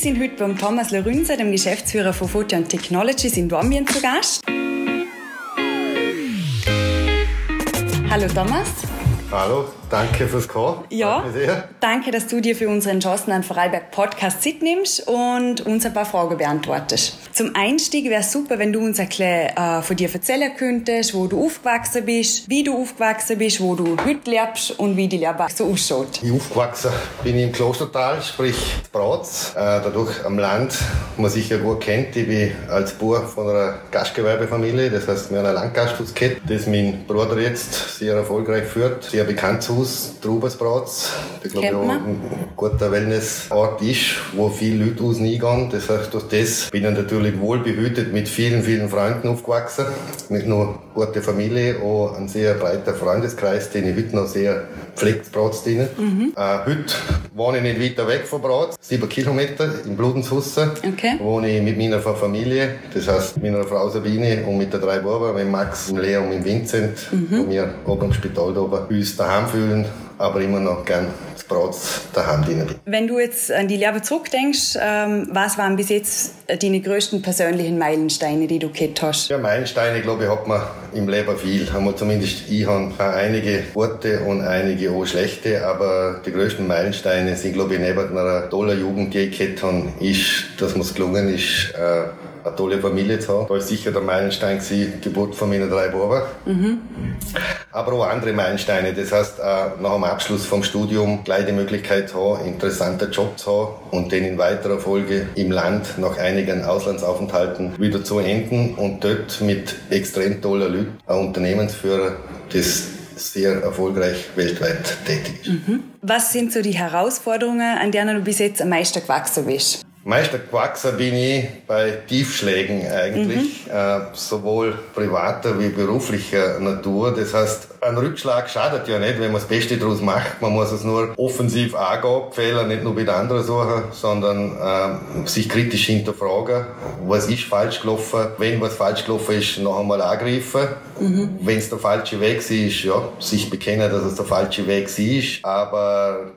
sind heute beim Thomas Lerünse, dem Geschäftsführer von Photon Technologies in Dormien zu Gast. Hallo Thomas. Hallo, danke fürs Kommen. Ja, danke, dass du dir für unseren Chancen an Vorarlberg Podcast Zeit nimmst und uns ein paar Fragen beantwortest. Zum Einstieg wäre es super, wenn du uns ein bisschen äh, von dir erzählen könntest, wo du aufgewachsen bist, wie du aufgewachsen bist, wo du heute lebst und wie die Lehre so ausschaut. Ich aufgewachsen bin ich im Klostertal, sprich Bratz, äh, dadurch am Land, wo man sich ja gut kennt. Ich bin als Bauer von einer Gastgewerbefamilie, das heißt, wir haben ein Landgasthaus gehabt, das mein Bruder jetzt sehr erfolgreich führt. Sehr bekanntes Haus, Trubesbratz, das glaube ich auch ein guter Wellnessort ist, wo viele Leute aus eingehen. Das heißt, durch das bin ich natürlich wohlbehütet mit vielen, vielen Freunden aufgewachsen. Nicht nur gute Familie, auch ein sehr breiter Freundeskreis, den ich heute noch sehr pflegt, Bratz drin. Mhm. Äh, heute wohne ich nicht weiter weg von Bratz, sieben Kilometer im Bludenshusse. Okay. Wohne ich mit meiner Familie, das heißt mit meiner Frau Sabine und mit den drei Buben, mit Max, mit Lea und mit Vincent, mhm. wo wir oben im Spital da oben uns daheim fühlen, aber immer noch gern das Brot daheim dienen. Wenn du jetzt an die Lehre zurückdenkst, ähm, was waren bis jetzt deine größten persönlichen Meilensteine, die du gehabt hast? Ja, Meilensteine, glaube ich, hat man im Leben viel. Haben wir zumindest ich habe einige gute und einige auch schlechte, aber die größten Meilensteine sind, glaube ich, neben einer tollen Jugend, die ich gehabt habe, ist, dass mir es gelungen ist, äh, eine tolle Familie zu haben. Da ist sicher der Meilenstein gewesen, die Geburt von meinen drei Buben. Mhm. Aber auch andere Meilensteine. Das heißt, äh, nach dem Abschluss vom Studium gleich die Möglichkeit zu haben, einen interessanten Job zu haben und den in weiterer Folge im Land nach einigen Auslandsaufenthalten wieder zu enden und dort mit extrem toller Leuten ein Unternehmensführer, das sehr erfolgreich weltweit tätig ist. Mhm. Was sind so die Herausforderungen, an denen du bis jetzt am meisten gewachsen bist? Meister gewachsen bin ich bei Tiefschlägen eigentlich, mhm. äh, sowohl privater wie beruflicher Natur. Das heißt, ein Rückschlag schadet ja nicht, wenn man das Beste daraus macht. Man muss es nur offensiv angehen, Fehler nicht nur bei den anderen suchen, sondern äh, sich kritisch hinterfragen, was ist falsch gelaufen. Wenn was falsch gelaufen ist, noch einmal angreifen. Mhm. Wenn es der falsche Weg ist, ja, sich bekennen, dass es der falsche Weg ist. Aber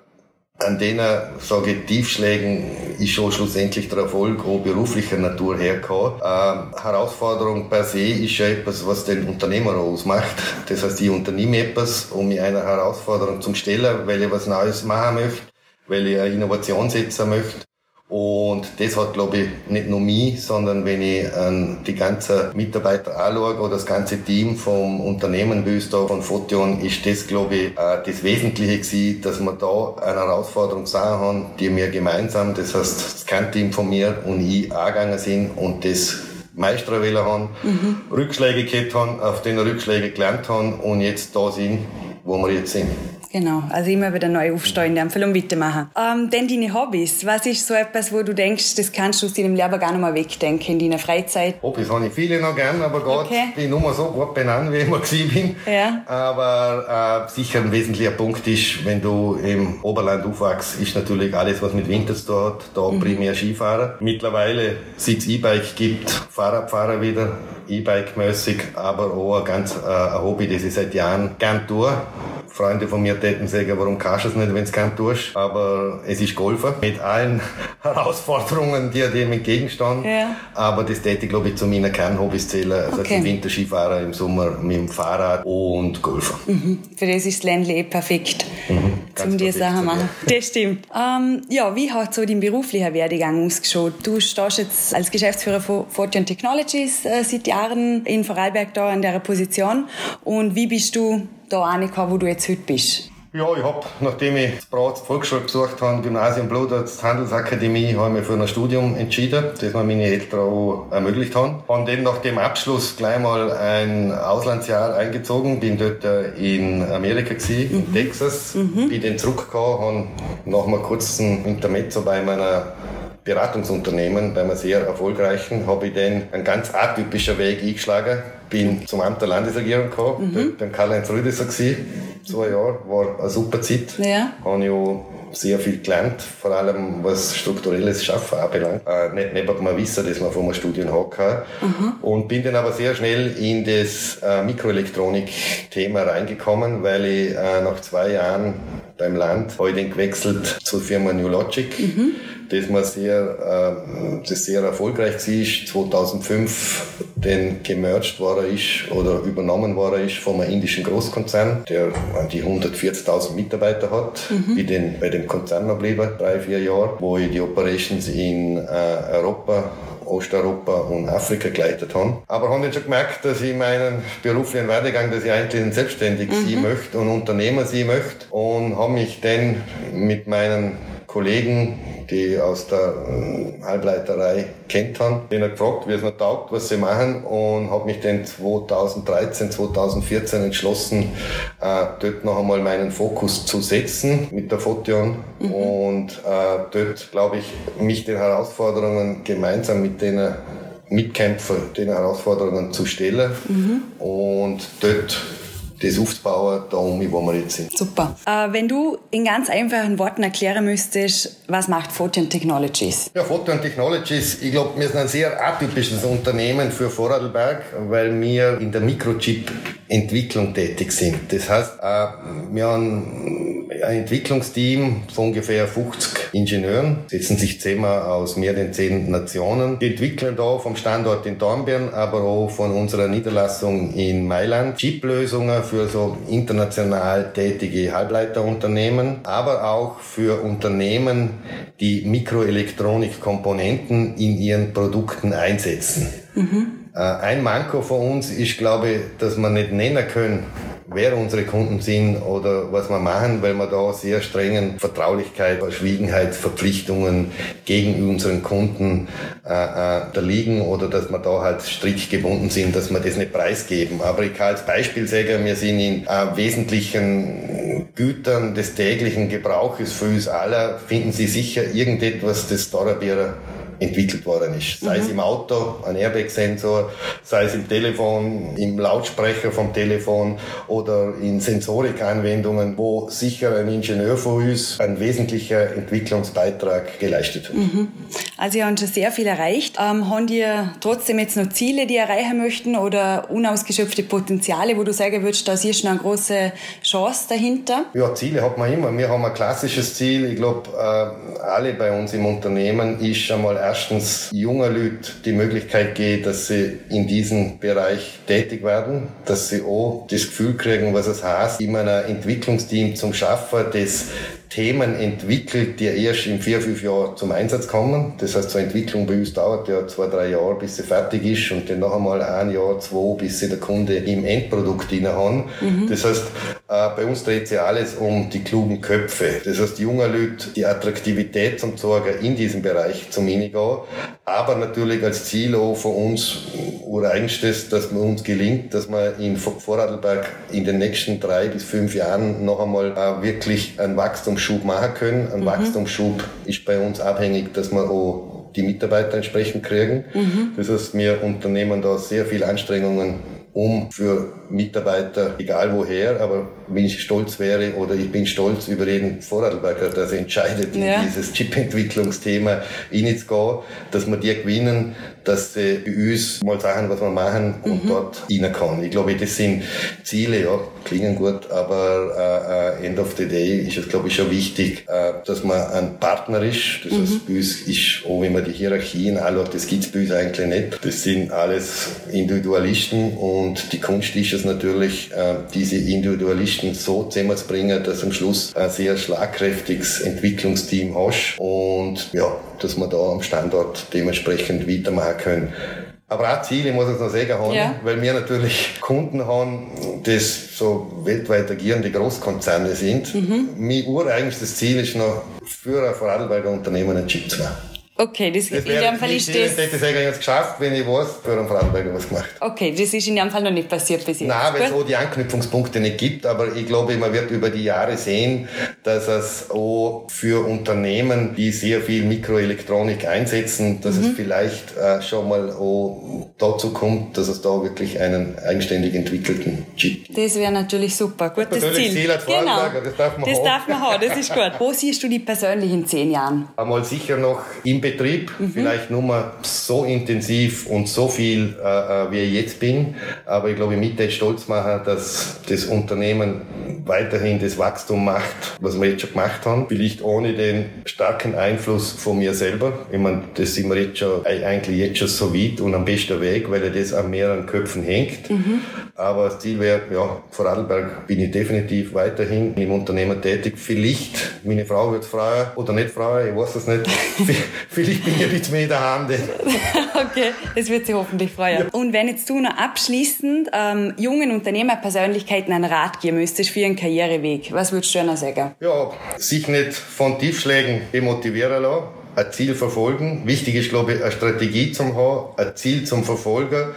an denen, sage ich, Tiefschlägen ist schon schlussendlich der Erfolg auch beruflicher Natur hergekommen. Ähm, Herausforderung per se ist ja etwas, was den Unternehmer ausmacht. Das heißt, ich unternehme etwas, um mir einer Herausforderung zu stellen, weil ich was Neues machen möchte, weil ich eine Innovation setzen möchte. Und das hat, glaube ich, nicht nur mich, sondern wenn ich an die ganzen Mitarbeiter anschaue oder das ganze Team vom Unternehmen Wüster von Fotion, ist das, glaube ich, das Wesentliche gewesen, dass wir da eine Herausforderung sahen haben, die wir gemeinsam, das heißt, das Kernteam von mir und ich angegangen sind und das Meister haben, mhm. Rückschläge gehabt haben, auf den Rückschläge gelernt haben und jetzt da sind, wo wir jetzt sind. Genau, also immer wieder neu aufstehen, einfach und weitermachen. Ähm, denn deine Hobbys, was ist so etwas, wo du denkst, das kannst du aus deinem Leben gar nicht mehr wegdenken in deiner Freizeit? Hobbys habe ich viele noch gern, aber Gott, okay. die Nummer so gut benannt, wie ich immer gewesen bin. Ja. Aber äh, sicher ein wesentlicher Punkt ist, wenn du im Oberland aufwachst, ist natürlich alles, was mit Winter zu tun hat, da mhm. primär Skifahren. Mittlerweile, seit es E-Bike gibt, Fahrradfahrer wieder, E-Bike-mäßig, aber auch ein ganz äh, ein Hobby, das ich seit Jahren gern tue. Freunde von mir täten sagen, warum kannst du es nicht, wenn es kein tust? Aber es ist Golfer mit allen Herausforderungen, die dem entgegenstehen. Ja. Aber das täte ich, glaube ich, zu meinen Kernhobbys zählen. Also okay. als Winterskifahrer im Sommer mit dem Fahrrad und Golfer. Mhm. Für das ist das Ländle eh perfekt. Mhm. Zum die Sachen machen. Das stimmt. Ähm, ja, wie hat so dein beruflicher Werdegang ausgeschaut? Du stehst jetzt als Geschäftsführer von Fortune Technologies äh, seit Jahren in Vorarlberg da in der Position. Und wie bist du da angekommen, wo du jetzt heute bist? Ja, ich hab, nachdem ich das Brat Volksschule besucht habe, Gymnasium Bluderz, Handelsakademie, habe ich mich für ein Studium entschieden, das mir meine Eltern auch ermöglicht haben. Und dann nach dem Abschluss gleich mal ein Auslandsjahr eingezogen, bin dort äh, in Amerika gewesen, mhm. in Texas, mhm. bin dann zurückgekommen, habe nach einem kurzen Intermezzo bei meiner Beratungsunternehmen, bei einem sehr erfolgreichen, habe ich dann einen ganz atypischen Weg eingeschlagen. Bin zum Amt der Landesregierung gekommen, mhm. beim Karl-Heinz Rüdiger gewesen, zwei Jahre, war eine super Zeit. Ja. Habe ich auch sehr viel gelernt, vor allem was strukturelles Schaffen anbelangt. Äh, nicht neben dem Wissen, das man von einem Studium hat. Mhm. Und bin dann aber sehr schnell in das äh, Mikroelektronik-Thema reingekommen, weil ich äh, nach zwei Jahren beim Land habe ich dann gewechselt zur Firma New Logic. Mhm das, man sehr, äh, das sehr erfolgreich war. 2005 den gemerged war ist oder übernommen war ist vom indischen Großkonzern, der an die 140.000 Mitarbeiter hat. Mhm. Ich den bei dem Konzern noch geblieben, drei, vier Jahre, wo ich die Operations in äh, Europa Osteuropa und Afrika geleitet haben. Aber haben dann schon gemerkt, dass ich meinen beruflichen Werdegang, dass ich eigentlich selbstständig mhm. sein möchte und Unternehmer sein möchte und habe mich dann mit meinen Kollegen, die aus der äh, Halbleiterei kennt haben, den gefragt, wie es mir taugt, was sie machen und habe mich dann 2013, 2014 entschlossen, äh, dort noch einmal meinen Fokus zu setzen mit der Photon mhm. und äh, dort, glaube ich, mich den Herausforderungen gemeinsam mit denen Mitkämpfer den Herausforderungen zu stellen mhm. und dort das aufzubauen, da um, wo wir jetzt sind. Super. Äh, wenn du in ganz einfachen Worten erklären müsstest, was macht Photon Technologies? Ja, Photon Technologies, ich glaube, wir sind ein sehr atypisches Unternehmen für Vorarlberg, weil wir in der Mikrochip-Entwicklung tätig sind. Das heißt, äh, wir haben ein Entwicklungsteam von ungefähr 50 Ingenieuren, setzen sich zehnmal aus mehr als zehn Nationen. Die entwickeln da vom Standort in Dornbirn, aber auch von unserer Niederlassung in Mailand Chip-Lösungen für so international tätige Halbleiterunternehmen, aber auch für Unternehmen, die Mikroelektronikkomponenten in ihren Produkten einsetzen. Mhm. Ein Manko von uns ist, glaube ich, dass man nicht nennen können, wer unsere Kunden sind oder was wir machen, weil wir da sehr strengen Vertraulichkeit, Verschwiegenheitsverpflichtungen gegen unseren Kunden äh, äh, da liegen oder dass wir da halt strikt gebunden sind, dass wir das nicht preisgeben. Aber ich kann als Beispiel sagen, wir sind in äh, wesentlichen Gütern des täglichen Gebrauches für uns alle, finden Sie sicher irgendetwas, das Dorabierer entwickelt worden ist. Sei mhm. es im Auto, ein Airbag-Sensor, sei es im Telefon, im Lautsprecher vom Telefon oder in Sensorik-Anwendungen, wo sicher ein Ingenieur von uns ein wesentlicher Entwicklungsbeitrag geleistet hat. Mhm. Also ihr habt schon sehr viel erreicht. Ähm, haben ihr trotzdem jetzt noch Ziele, die ihr erreichen möchten oder unausgeschöpfte Potenziale, wo du sagen würdest, da ist noch eine große Chance dahinter? Ja, Ziele hat man immer. Wir haben ein klassisches Ziel. Ich glaube, äh, alle bei uns im Unternehmen ist einmal erstens junger Leute die Möglichkeit geben, dass sie in diesem Bereich tätig werden, dass sie auch das Gefühl kriegen, was es heißt, in einem Entwicklungsteam zum Schaffen, das Themen entwickelt, die erst in vier, fünf Jahren zum Einsatz kommen. Das heißt, so eine Entwicklung bei uns dauert ja zwei, drei Jahre, bis sie fertig ist und dann noch einmal ein Jahr, zwei, bis sie der Kunde im Endprodukt drin haben. Mhm. Das heißt, äh, bei uns dreht sich alles um die klugen Köpfe. Das heißt, junge Leute, die Attraktivität zum Sorgen in diesem Bereich zum Minigau, aber natürlich als Ziel auch von uns ureigenstes, dass man uns gelingt, dass wir in Vorarlberg in den nächsten drei bis fünf Jahren noch einmal äh, wirklich einen Wachstumsschub machen können. Ein mhm. Wachstumsschub ist bei uns abhängig, dass wir auch die Mitarbeiter entsprechend kriegen. Mhm. Das heißt, wir unternehmen da sehr viel Anstrengungen um für Mitarbeiter, egal woher, aber wenn ich stolz wäre oder ich bin stolz über jeden Vorarlberger, der sich entscheidet, ja. in dieses Chip-Entwicklungsthema reinzugehen, dass wir die gewinnen, dass sie bei uns mal sagen, was wir machen und mhm. dort rein kann. Ich glaube, das sind Ziele, ja, klingen gut, aber äh, end of the day ist es, glaube ich, schon wichtig, äh, dass man ein Partner ist. Das mhm. heißt, bei uns ist, auch wenn man die Hierarchien anschaut, das gibt's bei uns eigentlich nicht. Das sind alles Individualisten und die Kunst ist es natürlich, äh, diese Individualisten so zusammenzubringen, dass am Schluss ein sehr schlagkräftiges Entwicklungsteam hast und ja, dass man da am Standort dementsprechend weitermachen können. Aber auch Ziele, muss ich noch sagen, haben, ja. weil wir natürlich Kunden haben, das so weltweit agierende Großkonzerne sind. Mhm. Mein ureigenstes Ziel ist noch, für ein Vorarlberger Unternehmen einen Chip zu machen. Okay, das, das in dem Fall ist das... Ich hätte es eigentlich geschafft, wenn ich weiß, für einen Vorarlberger was gemacht. Okay, das ist in dem Fall noch nicht passiert bis jetzt. Nein, weil es auch die Anknüpfungspunkte nicht gibt, aber ich glaube, man wird über die Jahre sehen, dass es auch für Unternehmen, die sehr viel Mikroelektronik einsetzen, dass mhm. es vielleicht äh, schon mal auch dazu kommt, dass es da wirklich einen eigenständig entwickelten Chip gibt. Das wäre natürlich super. Gutes Ziel. Ziel als genau. das darf man das haben. darf man haben, das ist gut. Wo siehst du die persönlich in zehn Jahren? Einmal sicher noch im Betrieb, mhm. vielleicht nur mal so intensiv und so viel, äh, äh wie ich jetzt bin. Aber ich glaube, ich möchte stolz machen, dass das Unternehmen weiterhin das Wachstum macht, was wir jetzt schon gemacht haben. Vielleicht ohne den starken Einfluss von mir selber. Ich meine, das sind wir jetzt schon, eigentlich jetzt schon so weit und am besten Weg, weil das an mehreren Köpfen hängt. Mhm. Aber das Ziel wäre, ja, Vorarlberg bin ich definitiv weiterhin im Unternehmen tätig. Vielleicht, meine Frau wird freuen oder nicht freuen, ich weiß es nicht. Vielleicht bin ich ein bisschen mehr daheim. okay, das wird sie hoffentlich freuen. Ja. Und wenn jetzt du noch abschließend ähm, jungen Unternehmerpersönlichkeiten einen Rat geben müsstest für ihren Karriereweg, was würdest du noch sagen? Ja, sich nicht von Tiefschlägen demotivieren lassen ein Ziel verfolgen. Wichtig ist, glaube ich, eine Strategie zum haben, ein Ziel zum Verfolgen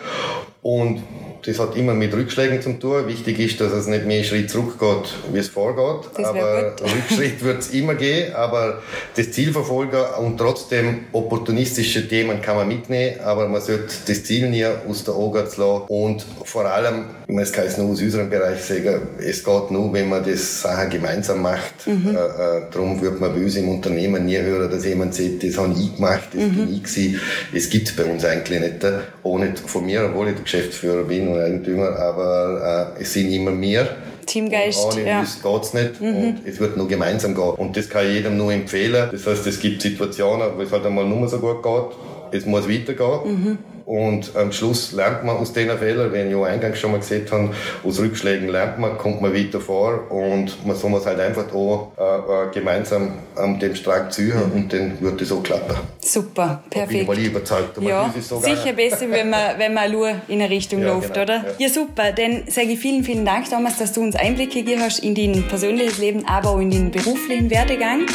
und das hat immer mit Rückschlägen zu tun. Wichtig ist, dass es nicht mehr Schritt zurückgeht, wie es vorgeht. Aber Rückschritt wird es immer gehen. Aber das Ziel verfolgen und trotzdem opportunistische Themen kann man mitnehmen. Aber man sollte das Ziel nie aus der Augen lassen. Und vor allem, ich kann es nur aus unserem Bereich sagen, es geht nur, wenn man das Sachen gemeinsam macht. Mhm. Äh, äh, darum wird man bei uns im Unternehmen nie hören, dass jemand sagt, das habe ich gemacht, das mhm. bin ich gewesen. Es gibt es bei uns eigentlich nicht. Ohne von mir, obwohl ich der Geschäftsführer bin Eigentümer, aber äh, es sind immer mehr. Teamgeist. Und ohne ja. uns geht's nicht. Mhm. Und es wird nur gemeinsam gehen. Und das kann ich jedem nur empfehlen. Das heißt, es gibt Situationen, wo es halt einmal nur so gut geht. Es muss weitergehen. Mhm. Und am Schluss lernt man aus diesen Fehlern, wie ich ja eingangs schon mal gesagt habe, aus Rückschlägen lernt man, kommt man weiter vor und man soll es halt einfach auch äh, äh, gemeinsam an dem Strang ziehen mhm. und dann wird es auch klappen. Super, perfekt. Da bin ich überzeugt. Ja, sicher besser, wenn man, wenn man nur in eine Richtung ja, läuft, genau, oder? Ja. ja. super. Dann sage ich vielen, vielen Dank, Thomas, dass du uns Einblicke gegeben hast in dein persönliches Leben, aber auch in den beruflichen Werdegang.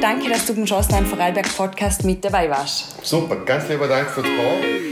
Danke, dass du beim Chancenland Vorarlberg Podcast mit dabei warst. Super, ganz lieber Dank fürs Kommen.